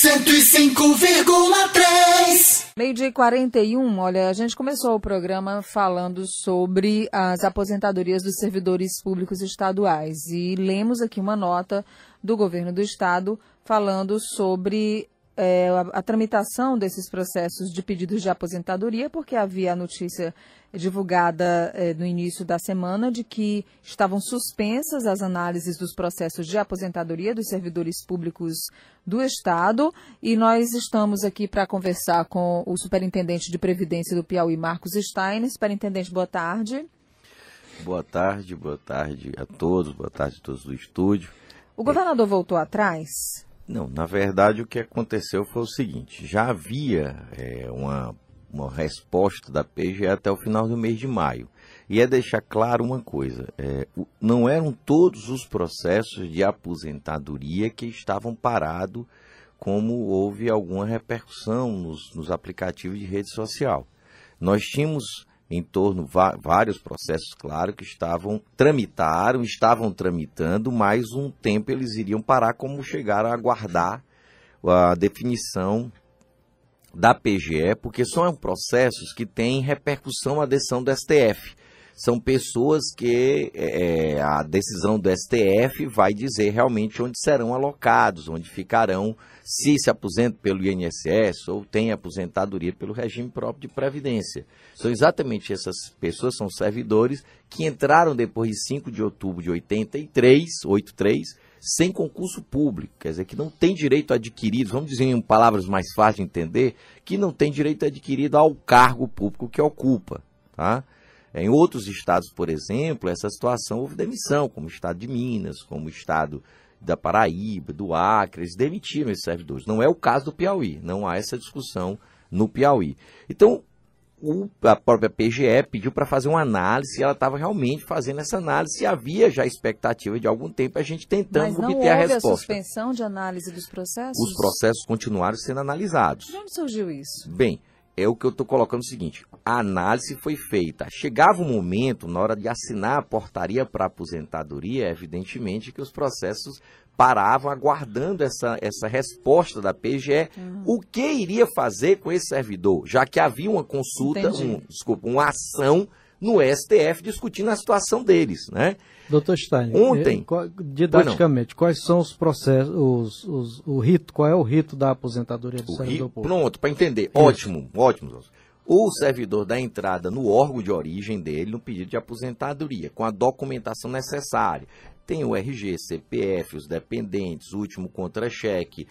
105,3. Meio dia e 41, olha, a gente começou o programa falando sobre as aposentadorias dos servidores públicos estaduais e lemos aqui uma nota do governo do estado falando sobre é, a, a, tramitação desses processos de pedidos de aposentadoria, porque havia a notícia divulgada é, no início da semana de que estavam suspensas as análises dos processos de aposentadoria dos servidores públicos do Estado. E nós estamos aqui para conversar com o superintendente de Previdência do Piauí, Marcos Stein. Superintendente, boa tarde. Boa tarde, boa tarde a todos, boa tarde a todos do estúdio. O governador voltou atrás? Não, na verdade o que aconteceu foi o seguinte: já havia é, uma, uma resposta da PGE até o final do mês de maio. E é deixar claro uma coisa: é, não eram todos os processos de aposentadoria que estavam parados, como houve alguma repercussão nos, nos aplicativos de rede social. Nós tínhamos em torno vários processos, claro, que estavam tramitaram, estavam tramitando, mas um tempo eles iriam parar, como chegaram a aguardar a definição da PGE, porque são processos que têm repercussão à decisão do STF. São pessoas que é, é a decisão do STF vai dizer realmente onde serão alocados, onde ficarão se se aposenta pelo INSS ou tem aposentadoria pelo regime próprio de previdência. São exatamente essas pessoas, são servidores que entraram depois de 5 de outubro de 83, 83, sem concurso público, quer dizer, que não tem direito adquirido, vamos dizer em palavras mais fáceis de entender, que não tem direito adquirido ao cargo público que ocupa, tá? Em outros estados, por exemplo, essa situação houve demissão, como o estado de Minas, como o estado da Paraíba, do Acre, eles demitiram esses servidores. Não é o caso do Piauí, não há essa discussão no Piauí. Então, o, a própria PGE pediu para fazer uma análise e ela estava realmente fazendo essa análise e havia já expectativa de algum tempo a gente tentando obter a resposta. a suspensão de análise dos processos? Os processos continuaram sendo analisados. De onde surgiu isso? Bem, é o que eu estou colocando o seguinte: a análise foi feita. Chegava um momento, na hora de assinar a portaria para aposentadoria, evidentemente que os processos paravam aguardando essa, essa resposta da PGE, uhum. o que iria fazer com esse servidor, já que havia uma consulta, um, desculpa, uma ação no STF discutindo a situação deles, né? Doutor Stein, ontem, eh, didaticamente, quais são os processos, os, os, o rito, qual é o rito da aposentadoria do o servidor público? Pronto, para entender. Isso. Ótimo, ótimo. O servidor dá entrada no órgão de origem dele no pedido de aposentadoria, com a documentação necessária. Tem o RG, CPF, os dependentes, último contra-cheque,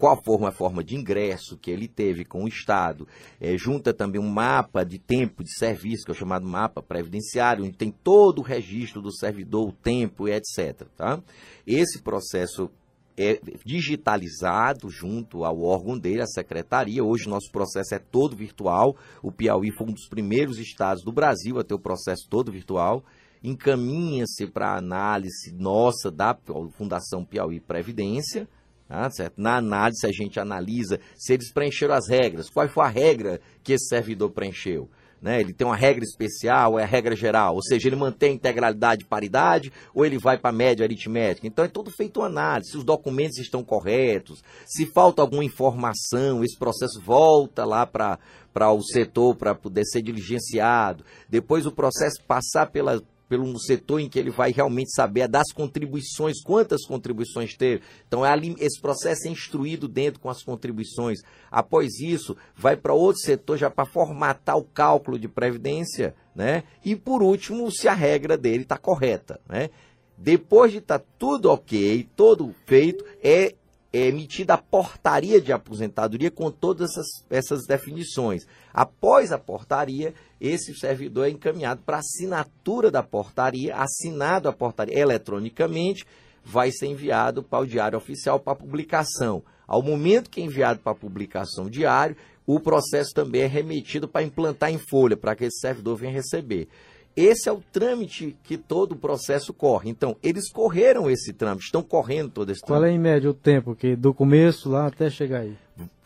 qual forma a forma de ingresso que ele teve com o Estado, é, junta também um mapa de tempo de serviço, que é o chamado mapa previdenciário, onde tem todo o registro do servidor, o tempo e etc. Tá? Esse processo é digitalizado junto ao órgão dele, a secretaria. Hoje nosso processo é todo virtual. O Piauí foi um dos primeiros estados do Brasil a ter o processo todo virtual. Encaminha-se para análise nossa da Fundação Piauí Previdência ah, certo? Na análise, a gente analisa se eles preencheram as regras. Qual foi a regra que esse servidor preencheu? Né? Ele tem uma regra especial, é a regra geral, ou seja, ele mantém integralidade e paridade, ou ele vai para a média aritmética. Então é tudo feito uma análise, se os documentos estão corretos, se falta alguma informação, esse processo volta lá para o setor para poder ser diligenciado. Depois o processo passar pela, pelo setor em que ele vai realmente saber das contribuições, quantas contribuições teve. Então, é esse processo é instruído dentro com as contribuições. Após isso, vai para outro setor já para formatar o cálculo de previdência, né? E por último, se a regra dele está correta, né? Depois de estar tá tudo ok, todo feito, é é emitida a portaria de aposentadoria com todas essas, essas definições. Após a portaria, esse servidor é encaminhado para assinatura da portaria, assinado a portaria eletronicamente, vai ser enviado para o Diário Oficial para publicação. Ao momento que é enviado para publicação diário, o processo também é remetido para implantar em folha, para que esse servidor venha receber. Esse é o trâmite que todo o processo corre. Então, eles correram esse trâmite, estão correndo todo esse trâmite. Qual é, em média, o tempo que do começo lá até chegar aí?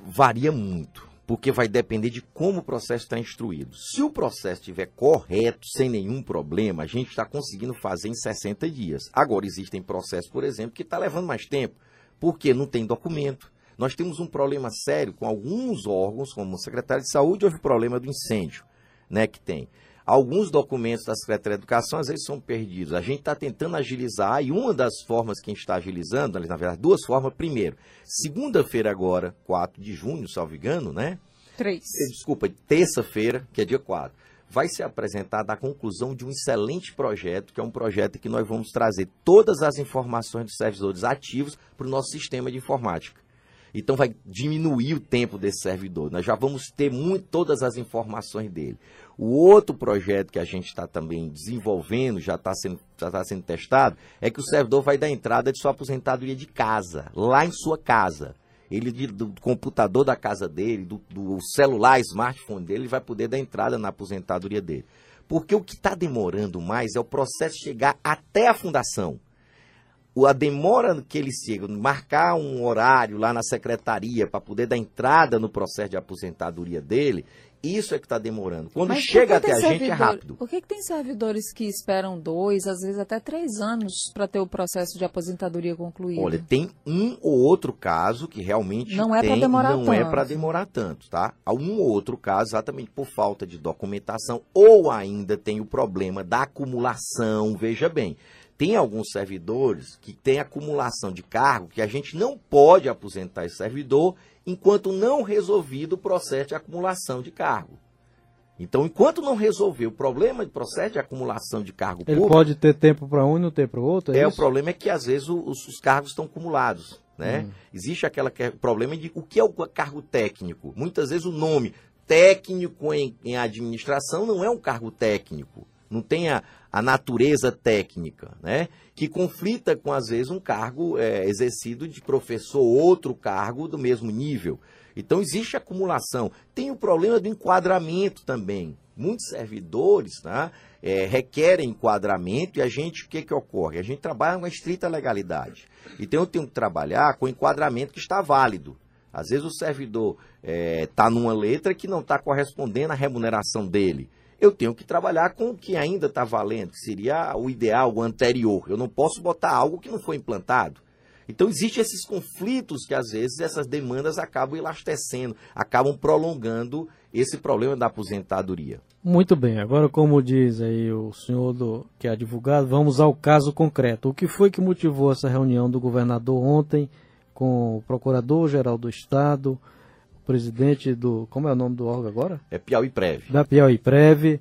Varia muito, porque vai depender de como o processo está instruído. Se o processo estiver correto, sem nenhum problema, a gente está conseguindo fazer em 60 dias. Agora, existem processos, por exemplo, que está levando mais tempo, porque não tem documento, Nós temos um problema sério com alguns órgãos, como o Secretário de Saúde, houve problema do incêndio, né, que tem. Alguns documentos da Secretaria de Educação às vezes são perdidos. A gente está tentando agilizar e uma das formas que a gente está agilizando, na verdade, duas formas. Primeiro, segunda-feira agora, 4 de junho, salvo engano, né? Três. Eh, Desculpa, terça-feira, que é dia 4, vai ser apresentada a conclusão de um excelente projeto, que é um projeto que nós vamos trazer todas as informações dos servidores ativos para o nosso sistema de informática. Então vai diminuir o tempo desse servidor. Nós já vamos ter muito, todas as informações dele. O outro projeto que a gente está também desenvolvendo, já está sendo, já tá sendo testado, é que o servidor vai dar entrada de sua aposentadoria de casa, lá em sua casa. Ele, do computador da casa dele, do, do celular, smartphone dele, ele vai poder dar entrada na aposentadoria dele. Porque o que está demorando mais é o processo chegar até a fundação a demora que ele chega, marcar um horário lá na secretaria para poder dar entrada no processo de aposentadoria dele, isso é que está demorando. Quando Mas chega até a servidor, gente é rápido. Por que, que tem servidores que esperam dois, às vezes até três anos para ter o processo de aposentadoria concluído? Olha, tem um ou outro caso que realmente não é para demorar não tanto. é para demorar tanto, tá? Há um ou outro caso exatamente por falta de documentação ou ainda tem o problema da acumulação. Veja bem, tem alguns servidores que têm acumulação de cargo que a gente não pode aposentar esse servidor enquanto não resolvido o processo de acumulação de cargo. Então, enquanto não resolver o problema de processo de acumulação de cargo Ele público, pode ter tempo para um e não ter para o outro? É, é o problema é que às vezes os, os cargos estão acumulados. Né? Hum. Existe aquele problema de o que é o cargo técnico. Muitas vezes o nome técnico em, em administração não é um cargo técnico não tem a, a natureza técnica, né? que conflita com, às vezes, um cargo é, exercido de professor, outro cargo do mesmo nível. Então, existe acumulação. Tem o problema do enquadramento também. Muitos servidores né, é, requerem enquadramento e a gente, o que, que ocorre? A gente trabalha com estrita legalidade. Então, eu tenho que trabalhar com o enquadramento que está válido. Às vezes, o servidor está é, tá numa letra que não está correspondendo à remuneração dele eu tenho que trabalhar com o que ainda está valendo, que seria o ideal, o anterior. Eu não posso botar algo que não foi implantado. Então, existem esses conflitos que, às vezes, essas demandas acabam elastecendo, acabam prolongando esse problema da aposentadoria. Muito bem. Agora, como diz aí o senhor do, que é advogado, vamos ao caso concreto. O que foi que motivou essa reunião do governador ontem com o Procurador-Geral do Estado, presidente do. Como é o nome do órgão agora? É Piauí Preve. Da Piauí Preve,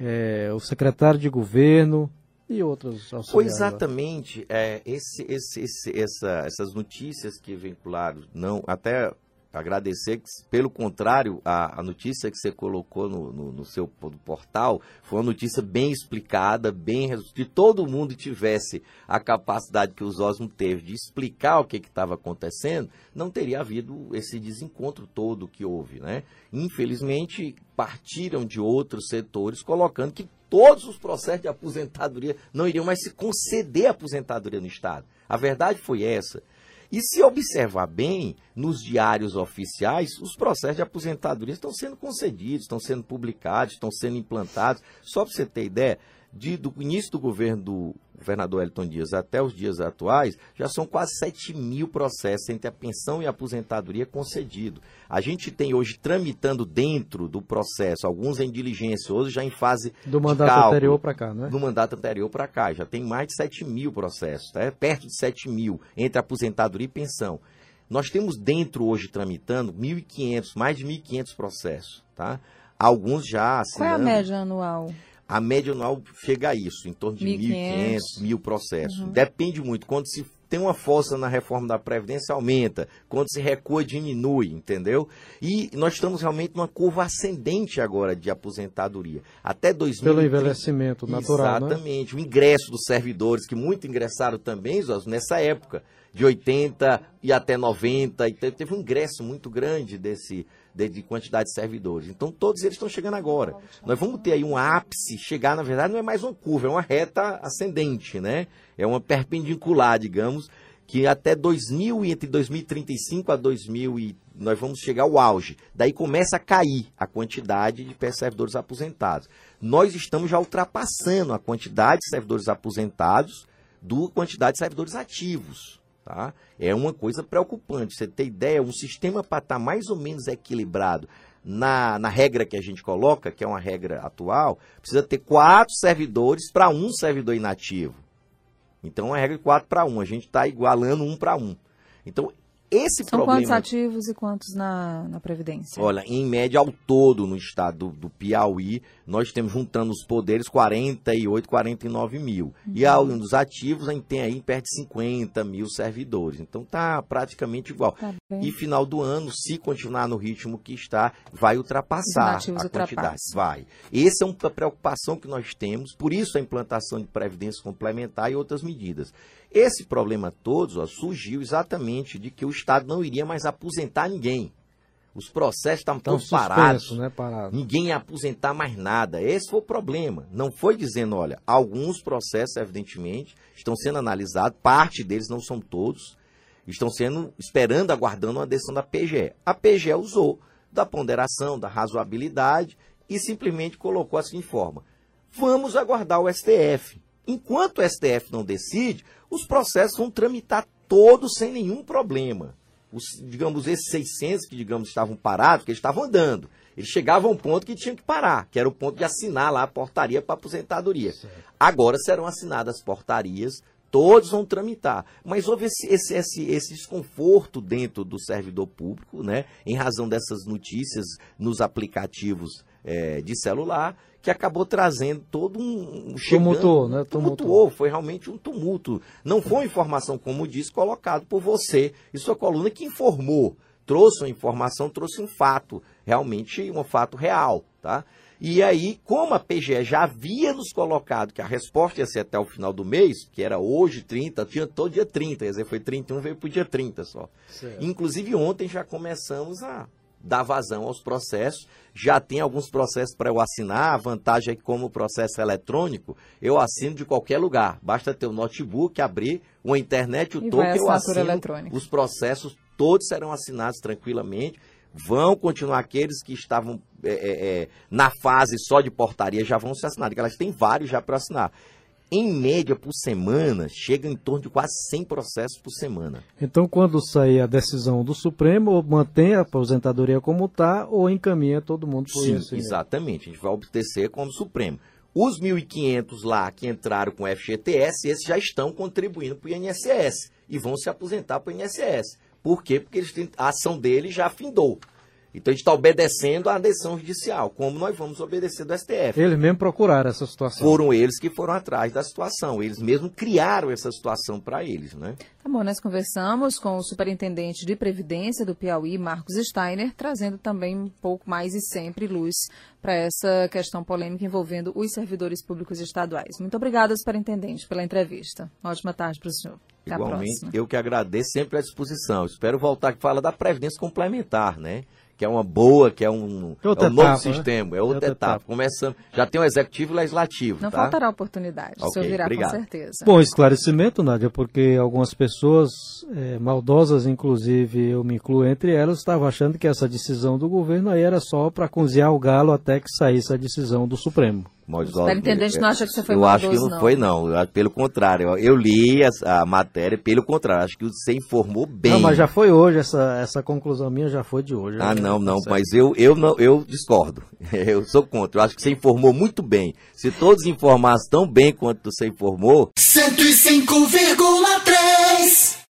é, o secretário de governo e outros auxiliares. Foi exatamente é, esse, esse, esse, essa, essas notícias que vincularam, não, até agradecer que, pelo contrário, a, a notícia que você colocou no, no, no seu no portal foi uma notícia bem explicada, bem que todo mundo tivesse a capacidade que os Osmo teve de explicar o que estava acontecendo, não teria havido esse desencontro todo que houve, né? Infelizmente, partiram de outros setores colocando que todos os processos de aposentadoria não iriam mais se conceder aposentadoria no Estado. A verdade foi essa. E se observar bem, nos diários oficiais, os processos de aposentadoria estão sendo concedidos, estão sendo publicados, estão sendo implantados. Só para você ter ideia, de, do início do governo do governador Elton Dias até os dias atuais, já são quase 7 mil processos entre a pensão e a aposentadoria concedido. A gente tem hoje tramitando dentro do processo, alguns em diligência, outros já em fase do mandato cálculo, anterior para cá, né? Do mandato anterior para cá, já tem mais de 7 mil processos, tá? perto de 7 mil entre aposentadoria e pensão. Nós temos dentro hoje tramitando 1.500, mais de 1.500 processos, tá? Alguns já assinando. Qual é a média anual? A média anual chega a isso, em torno de 1.500, mil processos. Uhum. Depende muito. Quando se tem uma força na reforma da Previdência, aumenta. Quando se recua, diminui, entendeu? E nós estamos realmente numa curva ascendente agora de aposentadoria. Até 2030. Pelo envelhecimento natural, né? Exatamente. Né? O ingresso dos servidores, que muito ingressaram também, nessa época, de 80 e até 90. E teve um ingresso muito grande desse, de, de, quantidade de servidores. Então, todos eles estão chegando agora. Nós vamos ter aí um ápice, chegar, na verdade, não é mais uma curva, é uma reta ascendente, né? É uma perpendicular, digamos, que até 2000 e entre 2035 a 2000 e nós vamos chegar ao auge. Daí começa a cair a quantidade de servidores aposentados. Nós estamos já ultrapassando a quantidade de servidores aposentados do quantidade de servidores ativos. Tá? É uma coisa preocupante. Você tem ideia, um sistema para estar tá mais ou menos equilibrado na, na regra que a gente coloca, que é uma regra atual, precisa ter quatro servidores para um servidor inativo. Então, é regra de 4 para 1. A gente está igualando um para um. Então, esse São problema... quantos ativos e quantos na, na Previdência? Olha, em média ao todo no estado do, do Piauí, nós temos juntando os poderes 48, 49 mil. Uhum. E ao dos ativos, a gente tem aí perto de 50 mil servidores. Então tá praticamente igual. Tá e final do ano, se continuar no ritmo que está, vai ultrapassar a quantidade. Vai. Essa é uma preocupação que nós temos, por isso a implantação de previdência complementar e outras medidas. Esse problema todo ó, surgiu exatamente de que o Estado não iria mais aposentar ninguém. Os processos estavam tão parados. Né, parado. Ninguém ia aposentar mais nada. Esse foi o problema. Não foi dizendo, olha, alguns processos, evidentemente, estão sendo analisados, parte deles, não são todos, estão sendo, esperando, aguardando uma decisão da PGE. A PGE usou da ponderação, da razoabilidade e simplesmente colocou assim em forma. Vamos aguardar o STF. Enquanto o STF não decide, os processos vão tramitar todos sem nenhum problema. Os, digamos, esses 600 que, digamos, estavam parados, que eles estavam andando. Eles chegavam a um ponto que tinham que parar, que era o ponto de assinar lá a portaria para aposentadoria. Certo. Agora serão assinadas portarias, todos vão tramitar. Mas houve esse, esse, esse, esse desconforto dentro do servidor público, né, em razão dessas notícias nos aplicativos é, de celular, que acabou trazendo todo um. tumultuou, né? Tumultuou. tumultuou. Foi realmente um tumulto. Não foi uma informação, como disse, colocado por você e sua coluna que informou. Trouxe uma informação, trouxe um fato, realmente um fato real, tá? E aí, como a PGE já havia nos colocado que a resposta ia ser até o final do mês, que era hoje 30, tinha todo dia 30, quer dizer, foi 31, veio para o dia 30 só. Certo. Inclusive ontem já começamos a dar vazão aos processos. Já tem alguns processos para eu assinar. A vantagem é que, como o processo é eletrônico, eu assino de qualquer lugar. Basta ter o um notebook, abrir, uma internet, o token, eu assino. Os processos todos serão assinados tranquilamente. Vão continuar aqueles que estavam é, é, na fase só de portaria, já vão ser assinados. Elas têm vários já para assinar em média por semana, chega em torno de quase 100 processos por semana. Então, quando sair a decisão do Supremo, mantém a aposentadoria como está ou encaminha todo mundo por Sim, exatamente. A gente vai obedecer como Supremo. Os 1.500 lá que entraram com o FGTS, esses já estão contribuindo para o INSS e vão se aposentar para o INSS. Por quê? Porque eles têm, a ação deles já findou. Então a gente está obedecendo à decisão judicial, como nós vamos obedecer do STF. Eles mesmo procuraram essa situação. Foram eles que foram atrás da situação. Eles mesmos criaram essa situação para eles, né? Tá bom, nós conversamos com o superintendente de Previdência do Piauí, Marcos Steiner, trazendo também um pouco mais e sempre luz para essa questão polêmica envolvendo os servidores públicos estaduais. Muito obrigada, superintendente, pela entrevista. ótima tarde para o senhor. Até Igualmente, eu que agradeço sempre à disposição. Espero voltar que fala da Previdência Complementar, né? Que é uma boa, que é um, é, é um etapa, novo né? sistema, é outra, outra etapa. etapa. Começando, já tem o executivo e o legislativo. Não tá? faltará oportunidade, okay, o senhor virá obrigado. com certeza. Bom, esclarecimento, Nádia, porque algumas pessoas é, maldosas, inclusive eu me incluo entre elas, estavam achando que essa decisão do governo aí era só para cozinhar o galo até que saísse a decisão do Supremo. Mas, o superintendente não acha que você foi Eu maldoso, acho que não, não, foi, não. Pelo contrário, eu li a, a, matéria, pelo contrário, acho que você informou bem. Não, mas já foi hoje, essa, essa conclusão minha já foi de hoje. Ah, não, não, tá mas eu, eu, não, eu discordo. Eu sou contra. Eu acho que você informou muito bem. Se todos informassem tão bem quanto você informou. 105,3